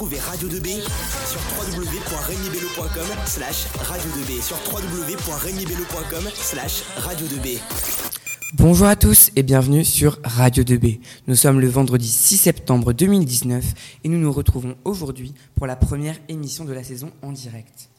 Retrouvez Radio 2B sur www.regnibello.com slash radio 2B sur www.regnibello.com slash radio 2B. Bonjour à tous et bienvenue sur Radio 2B. Nous sommes le vendredi 6 septembre 2019 et nous nous retrouvons aujourd'hui pour la première émission de la saison en direct.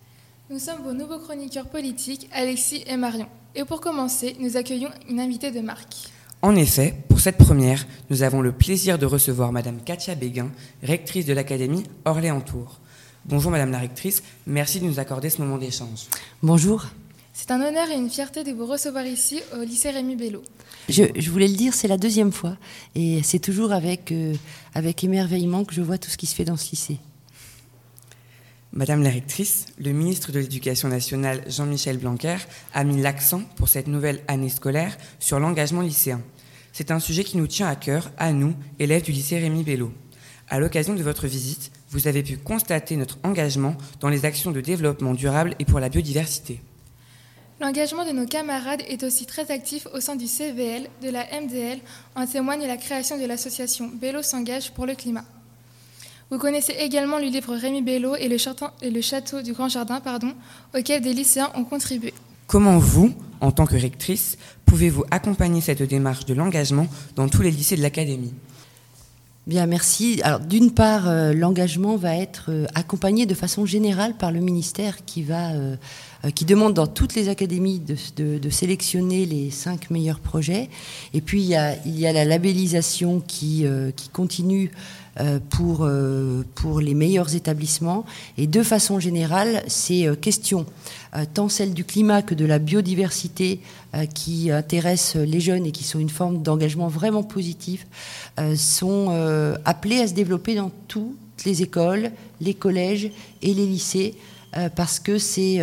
Nous sommes vos nouveaux chroniqueurs politiques, Alexis et Marion. Et pour commencer, nous accueillons une invitée de marque. En effet, pour cette première, nous avons le plaisir de recevoir Madame Katia Béguin, rectrice de l'Académie Orléans-Tours. Bonjour Madame la rectrice, merci de nous accorder ce moment d'échange. Bonjour. C'est un honneur et une fierté de vous recevoir ici au lycée Rémi Bello. Je, voulais le dire, c'est la deuxième fois. Et c'est toujours avec, euh, avec émerveillement que je vois tout ce qui se fait dans ce lycée. Madame la rectrice, le ministre de l'Éducation nationale Jean-Michel Blanquer a mis l'accent pour cette nouvelle année scolaire sur l'engagement lycéen. C'est un sujet qui nous tient à cœur, à nous, élèves du lycée Rémi Bello. À l'occasion de votre visite, vous avez pu constater notre engagement dans les actions de développement durable et pour la biodiversité. L'engagement de nos camarades est aussi très actif au sein du CVL, de la MDL, en témoigne la création de l'association Bello s'engage pour le climat. Vous connaissez également le livre Rémi Bello et le, château, du Grand Jardin, pardon, auquel des lycéens ont contribué. Comment vous, en tant que rectrice, pouvez-vous accompagner cette démarche de l'engagement dans tous les lycées de l'Académie? Bien, merci. Alors, d'une part, euh, l'engagement va être euh, accompagné de façon générale par le ministère qui va, euh, qui demande dans toutes les académies de, sélectionner les cinq meilleurs projets. Et puis, il y a, il y a la labellisation qui, qui continue euh, pour, euh, pour les meilleurs établissements. Et de façon générale, ces euh, questions, tant celles du climat que de la biodiversité, qui intéressent les jeunes et qui sont une forme d'engagement vraiment positif, sont appelées à se développer dans toutes les écoles, les collèges et les lycées, parce que c'est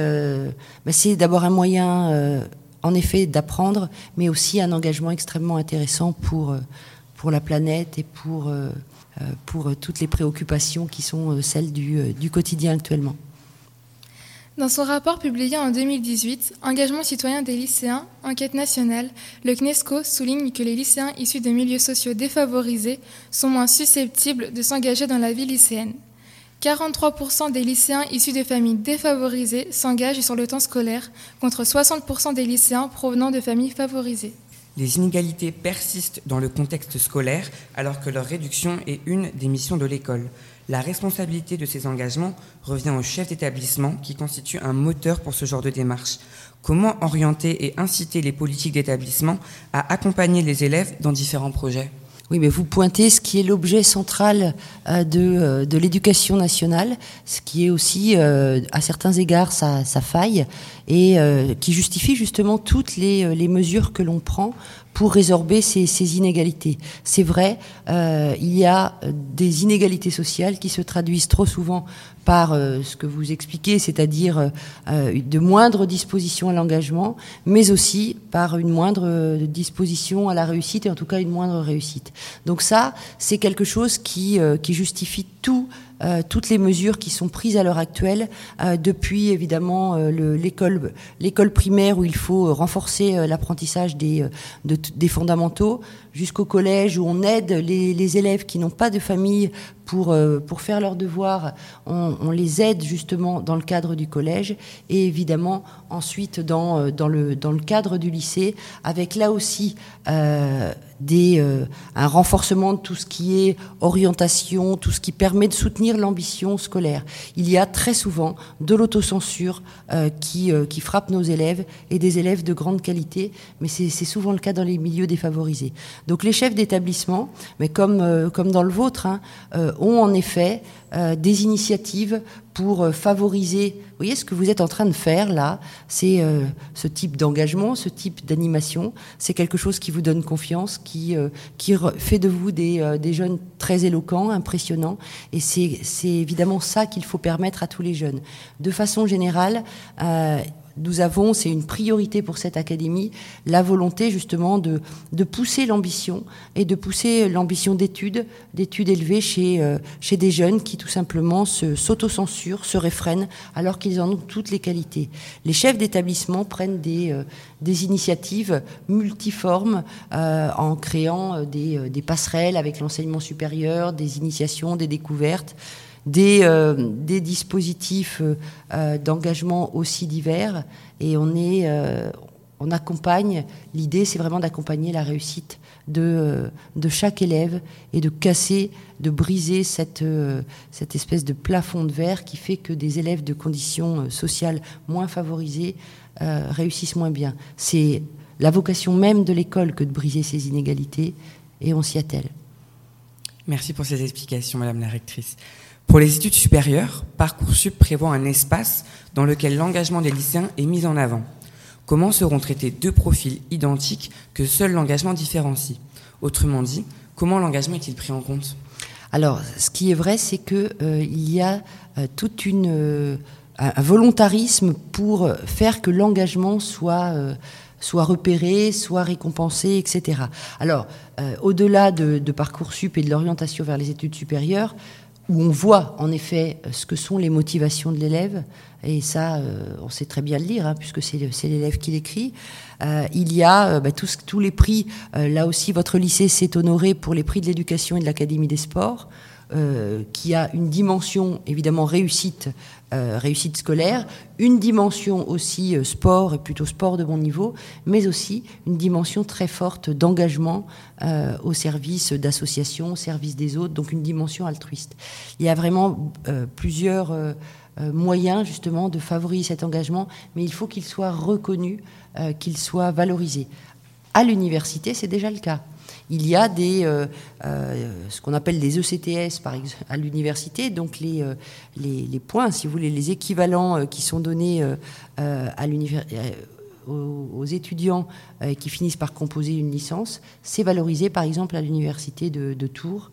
bah, c'est d'abord un moyen, en effet, d'apprendre, mais aussi un engagement extrêmement intéressant pour, pour la planète et pour euh, pour toutes les préoccupations qui sont euh, celles euh, du, quotidien actuellement. Dans son rapport publié en 2018, Engagement citoyen des lycéens, enquête nationale, le CNESCO souligne que les lycéens issus de milieux sociaux défavorisés sont moins susceptibles de s'engager dans la vie lycéenne. 43% des lycéens issus de familles défavorisées s'engagent sur le temps scolaire, contre 60% des lycéens provenant de familles favorisées. Les inégalités persistent dans le contexte scolaire alors que leur réduction est une des missions de l'école. La responsabilité de ces engagements revient au chef d'établissement qui constitue un moteur pour ce genre de démarche. Comment orienter et inciter les politiques d'établissement à accompagner les élèves dans différents projets? Oui, mais vous pointez ce qui est l'objet central euh, de, euh, de l'éducation nationale, ce qui est aussi, euh, à certains égards, sa, faille, et qui justifie justement toutes les mesures que l'on prend pour résorber ces, inégalités. C'est vrai, il y a des inégalités sociales qui se traduisent trop souvent par ce que vous expliquez, c'est-à-dire de moindres dispositions à l'engagement, mais aussi par une moindre disposition à la réussite, et en tout cas une moindre réussite. Donc ça, c'est quelque chose euh, qui justifie tout euh, toutes les mesures qui sont prises à l'heure actuelle, euh, depuis évidemment euh, l'école primaire où il faut renforcer l'apprentissage des fondamentaux, jusqu'au collège où on aide les, élèves qui n'ont pas de famille pour, pour faire leurs devoirs, on, les aide justement dans le cadre du collège et évidemment ensuite dans, dans, le, dans le cadre du lycée, avec là aussi euh, des, un renforcement de tout ce qui est orientation, tout ce qui permet de soutenir l'ambition scolaire. Il y a très souvent de l'autocensure euh, qui, euh, qui frappe nos élèves et des élèves de grande qualité, mais c'est souvent le cas dans les milieux défavorisés. Donc les chefs d'établissement, mais comme, euh, dans le vôtre, hein, ont en effet des initiatives pour euh, favoriser. Vous voyez ce que vous êtes en train de faire là, c'est euh, ce type d'engagement, ce type d'animation. C'est quelque chose qui vous donne confiance, qui, euh, qui fait de vous des, des, jeunes très éloquents, impressionnants. Et c'est évidemment ça qu'il faut permettre à tous les jeunes. De façon générale, nous avons, c'est une priorité pour cette académie, la volonté justement de, pousser l'ambition et de pousser l'ambition d'études, d'études élevées chez, euh, des jeunes qui tout simplement s'autocensurent, se, réfrènent alors qu'ils en ont toutes les qualités. Les chefs d'établissement prennent des, euh, initiatives multiformes euh, en créant des passerelles avec l'enseignement supérieur, des initiations, des découvertes. Des, des dispositifs d'engagement aussi divers. Et on, est, on accompagne, l'idée c'est vraiment d'accompagner la réussite de, de chaque élève et de casser, de briser cette, cette espèce de plafond de verre qui fait que des élèves de conditions sociales moins favorisées réussissent moins bien. C'est la vocation même de l'école que de briser ces inégalités, et on s'y attelle. Merci pour ces explications, Madame la rectrice. Pour les études supérieures, Parcoursup prévoit un espace dans lequel l'engagement des lycéens est mis en avant. Comment seront traités deux profils identiques que seul l'engagement différencie? Autrement dit, comment l'engagement est-il pris en compte? Alors, ce qui est vrai, c'est qu'il euh, y a euh, toute une, euh, un volontarisme pour faire que l'engagement soit soit repéré, soit récompensé, etc. Alors, euh, au-delà de, de, Parcoursup et de l'orientation vers les études supérieures, où on voit en effet ce que sont les motivations de l'élève, et ça, euh, on sait très bien le lire, hein, puisque c'est l'élève qui l'écrit. Euh, il y a bah, tous, les prix, là aussi votre lycée s'est honoré pour les prix de l'éducation et de l'Académie des sports. Euh, qui a une dimension évidemment réussite, euh, réussite scolaire, une dimension aussi euh, sport et plutôt sport de bon niveau, mais aussi une dimension très forte d'engagement au service d'associations, au service des autres, donc une dimension altruiste. Il y a vraiment plusieurs moyens justement de favoriser cet engagement, mais il faut qu'il soit reconnu, qu'il soit valorisé. À l'université, c'est déjà le cas il y a des, euh, euh, ce qu'on appelle des ECTS à l'université, donc les, euh, les, les, points, si vous voulez, les équivalents qui sont donnés à aux, aux, étudiants qui finissent par composer une licence, c'est valorisé par exemple à l'université de, Tours,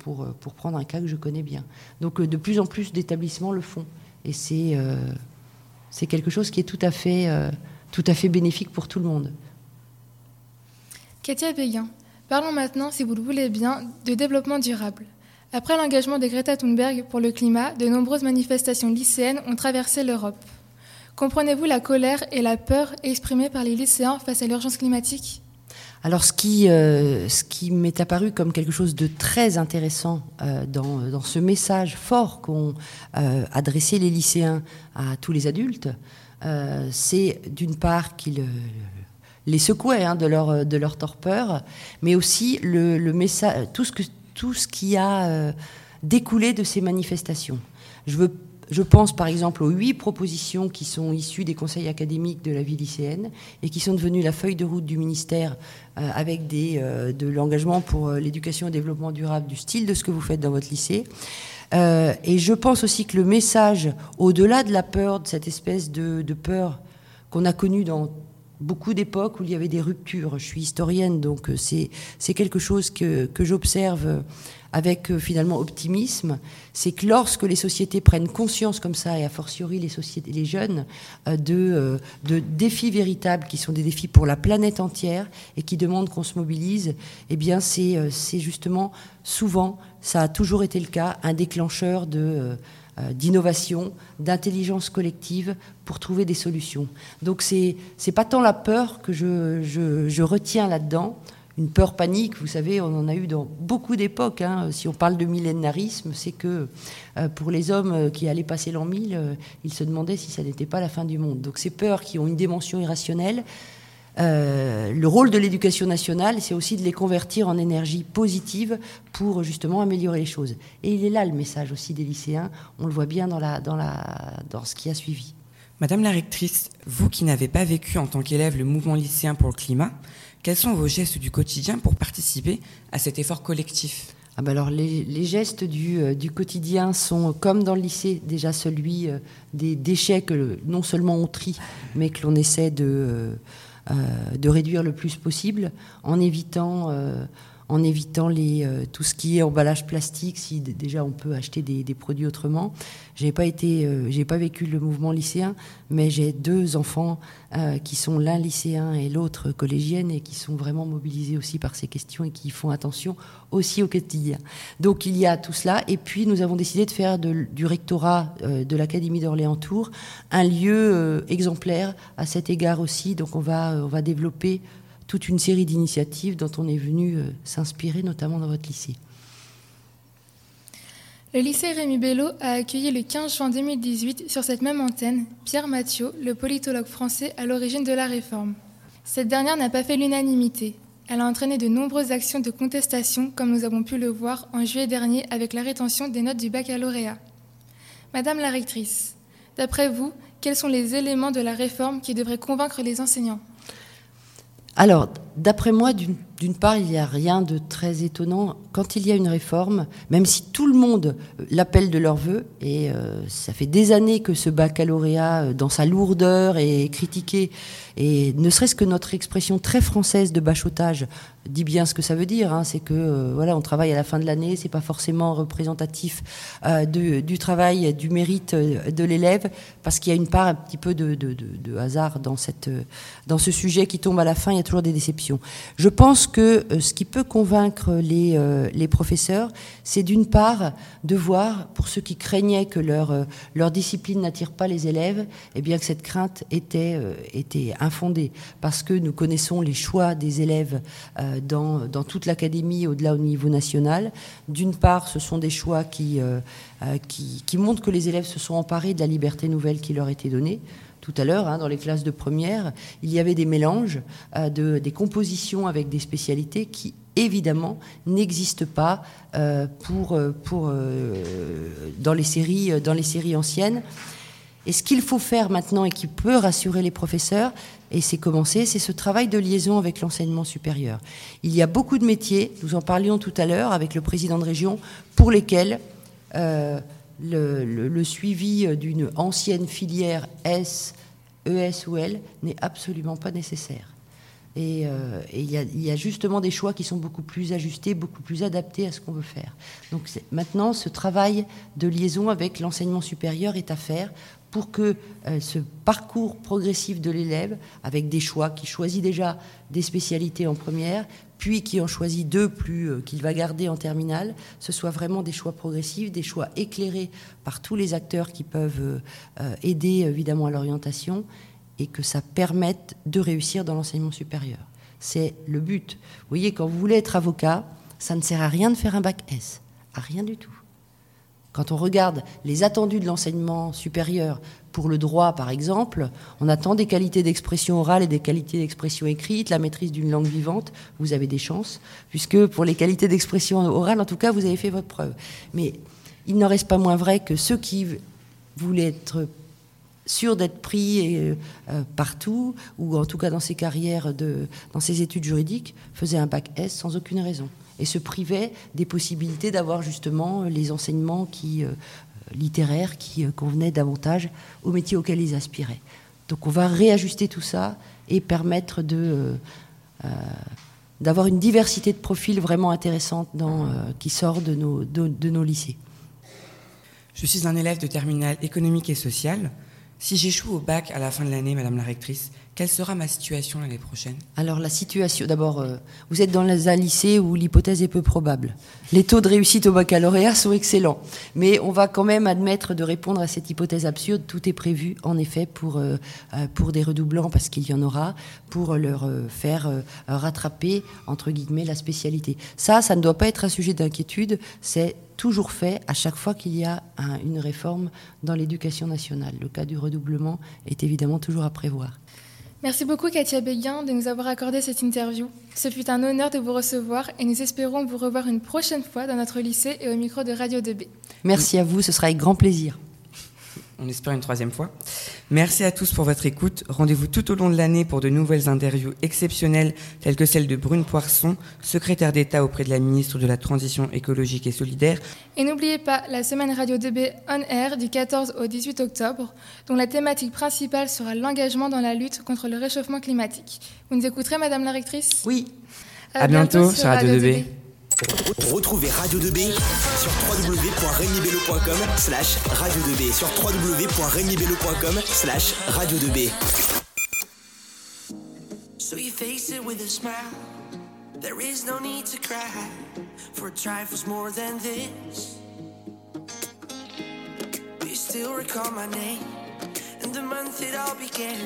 pour, pour prendre un cas que je connais bien. Donc de plus en plus d'établissements le font. Et c'est c'est quelque chose qui est tout à fait, tout à fait bénéfique pour tout le monde. Katia Béguin, parlons maintenant, si vous le voulez bien, de développement durable. Après l'engagement de Greta Thunberg pour le climat, de nombreuses manifestations lycéennes ont traversé l'Europe. Comprenez-vous la colère et la peur exprimées par les lycéens face à l'urgence climatique? Alors, ce qui, euh, qui m'est apparu comme quelque chose de très intéressant euh, dans, dans, ce message fort qu'ont euh, adressé les lycéens à tous les adultes, c'est d'une part qu'ils les secouait hein, de, leur, de leur torpeur, mais aussi le, message, tout, ce que, tout ce qui a euh, découlé de ces manifestations. Je, veux, je pense par exemple aux huit propositions qui sont issues des conseils académiques de la vie lycéenne et qui sont devenues la feuille de route du ministère euh, avec des, euh, de l'engagement pour l'éducation et le développement durable du style de ce que vous faites dans votre lycée. et je pense aussi que le message, au-delà de la peur, de cette espèce de peur qu'on a connue dans beaucoup d'époques où il y avait des ruptures. Je suis historienne, donc euh, c'est quelque chose que, que j'observe avec euh, finalement optimisme. C'est que lorsque les sociétés prennent conscience comme ça, et a fortiori les, sociétés, les jeunes, euh, de, de défis véritables qui sont des défis pour la planète entière et qui demandent qu'on se mobilise, eh bien c'est justement souvent, ça a toujours été le cas, un déclencheur de euh, d'innovation, d'intelligence collective pour trouver des solutions. Donc c'est c'est pas tant la peur que je, je, retiens là-dedans, une peur panique, vous savez, on en a eu dans beaucoup d'époques. Hein. Si on parle de millénarisme, c'est que euh, pour les hommes qui allaient passer l'an 1000, euh, ils se demandaient si ça n'était pas la fin du monde. Donc ces peurs qui ont une dimension irrationnelle, euh, le rôle de l'éducation nationale, c'est aussi de les convertir en énergie positive pour justement améliorer les choses. Et il est là le message aussi des lycéens. On le voit bien dans, la, dans, la, dans ce qui a suivi. Madame la rectrice, vous qui n'avez pas vécu en tant qu'élève le mouvement lycéen pour le climat, quels sont vos gestes du quotidien pour participer à cet effort collectif? Ah ben alors les, les gestes du, euh, du, quotidien sont comme dans le lycée déjà celui euh, des déchets que non seulement on trie mais que l'on essaie de, de réduire le plus possible en évitant euh, en évitant les, euh, tout ce qui est emballage plastique, si déjà on peut acheter des, produits autrement. J'ai pas euh, pas vécu le mouvement lycéen, mais j'ai deux enfants euh, qui sont l'un lycéen et l'autre collégienne et qui sont vraiment mobilisés aussi par ces questions et qui font attention aussi au quotidien. Donc il y a tout cela. Et puis nous avons décidé de faire du rectorat de l'Académie d'Orléans-Tours un lieu exemplaire à cet égard aussi. Donc on va, on va développer toute une série d'initiatives dont on est venu euh, s'inspirer, notamment dans votre lycée. Le lycée Rémi Bello a accueilli le 15 juin 2018 sur cette même antenne Pierre Mathieu, le politologue français à l'origine de la réforme. Cette dernière n'a pas fait l'unanimité. Elle a entraîné de nombreuses actions de contestation, comme nous avons pu le voir en juillet dernier avec la rétention des notes du baccalauréat. Madame la rectrice, d'après vous, quels sont les éléments de la réforme qui devraient convaincre les enseignants? Alors, d'après moi, d'une part, il n'y a rien de très étonnant. Quand il y a une réforme, même si tout le monde l'appelle de leur vœu, et euh, ça fait des années que ce baccalauréat, euh, dans sa lourdeur, est critiqué, et ne serait-ce que notre expression très française de bachotage dit bien ce que ça veut dire. Hein, c'est que euh, voilà, on travaille à la fin de l'année, c'est pas forcément représentatif euh, du travail, du mérite euh, de l'élève, parce qu'il y a une part un petit peu de, hasard dans ce sujet qui tombe à la fin. Il y a toujours des déceptions. Je pense que ce qui peut convaincre les les professeurs, c'est d'une part de voir pour ceux qui craignaient que leur leur discipline n'attire pas les élèves, eh bien que cette crainte était infondée, parce que nous connaissons les choix des élèves dans, toute l'académie, au-delà au niveau national. D'une part, ce sont des choix euh, euh, qui, montrent que les élèves se sont emparés de la liberté nouvelle qui leur était donnée. Tout à l'heure, hein, dans les classes de première, il y avait des mélanges, euh, de, des compositions avec des spécialités qui, évidemment, n'existent pas euh, pour, pour, dans, les séries, dans les séries anciennes. Et ce qu'il faut faire maintenant et qui peut rassurer les professeurs, et c'est commencé, c'est ce travail de liaison avec l'enseignement supérieur. Il y a beaucoup de métiers, nous en parlions tout à l'heure avec le président de région, pour lesquels euh, le, suivi d'une ancienne filière S, ES ou L n'est absolument pas nécessaire. Et, euh, il, y a, justement des choix qui sont beaucoup plus ajustés, beaucoup plus adaptés à ce qu'on veut faire. Donc maintenant, ce travail de liaison avec l'enseignement supérieur est à faire pour que euh, ce parcours progressif de l'élève, avec des choix, qui choisit déjà des spécialités en première, puis qui en choisit deux plus euh, qu'il va garder en terminale, ce soit vraiment des choix progressifs, des choix éclairés par tous les acteurs qui peuvent euh, aider évidemment à l'orientation, et que ça permette de réussir dans l'enseignement supérieur. C'est le but. Vous voyez, quand vous voulez être avocat, ça ne sert à rien de faire un bac S, à rien du tout. Quand on regarde les attendus de l'enseignement supérieur pour le droit, par exemple, on attend des qualités d'expression orale et des qualités d'expression écrite, la maîtrise d'une langue vivante. Vous avez des chances, puisque pour les qualités d'expression orale, en tout cas, vous avez fait votre preuve. Mais il n'en reste pas moins vrai que ceux qui voulaient être sûrs d'être pris euh, partout, ou en tout cas dans ces carrières, dans ces études juridiques, faisaient un bac S sans aucune raison et se privait des possibilités d'avoir justement les enseignements qui, euh, littéraires qui euh, convenaient davantage aux métiers auxquels ils aspiraient. Donc on va réajuster tout ça et permettre euh, d'avoir une diversité de profils vraiment intéressante dans, qui sort de nos, de nos lycées. Je suis un élève de terminale économique et sociale. Si j'échoue au bac à la fin de l'année, Madame la rectrice, quelle sera ma situation l'année prochaine? Alors la situation, d'abord, euh, vous êtes dans un lycée où l'hypothèse est peu probable. Les taux de réussite au baccalauréat sont excellents, mais on va quand même admettre de répondre à cette hypothèse absurde. Tout est prévu, en effet, pour euh, pour des redoublants parce qu'il y en aura, pour leur euh, faire rattraper entre guillemets la spécialité. Ça, ça ne doit pas être un sujet d'inquiétude. C'est toujours fait à chaque fois qu'il y a un, une réforme dans l'éducation nationale. Le cas du redoublement est évidemment toujours à prévoir. Merci beaucoup Katia Béguin de nous avoir accordé cette interview. Ce fut un honneur de vous recevoir et nous espérons vous revoir une prochaine fois dans notre lycée et au micro de Radio 2B. Merci à vous, ce sera avec grand plaisir. On espère une troisième fois. Merci à tous pour votre écoute. Rendez-vous tout au long de l'année pour de nouvelles interviews exceptionnelles telles que celle de Brune Poisson, secrétaire d'État auprès de la ministre de la Transition écologique et solidaire. Et n'oubliez pas la semaine Radio 2B On Air du 14 au 18 octobre, dont la thématique principale sera l'engagement dans la lutte contre le réchauffement climatique. Vous nous écouterez, Madame la rectrice? Oui. À, à bientôt, bientôt, sur Radio 2B. 2B. Retrouvez Radio 2B sur www.remibello.com slash radio 2B sur www.remibello.com slash radio 2B So you face it with a smile. There is no need to cry For trifles more than this. Do you still recall my name And the month it all began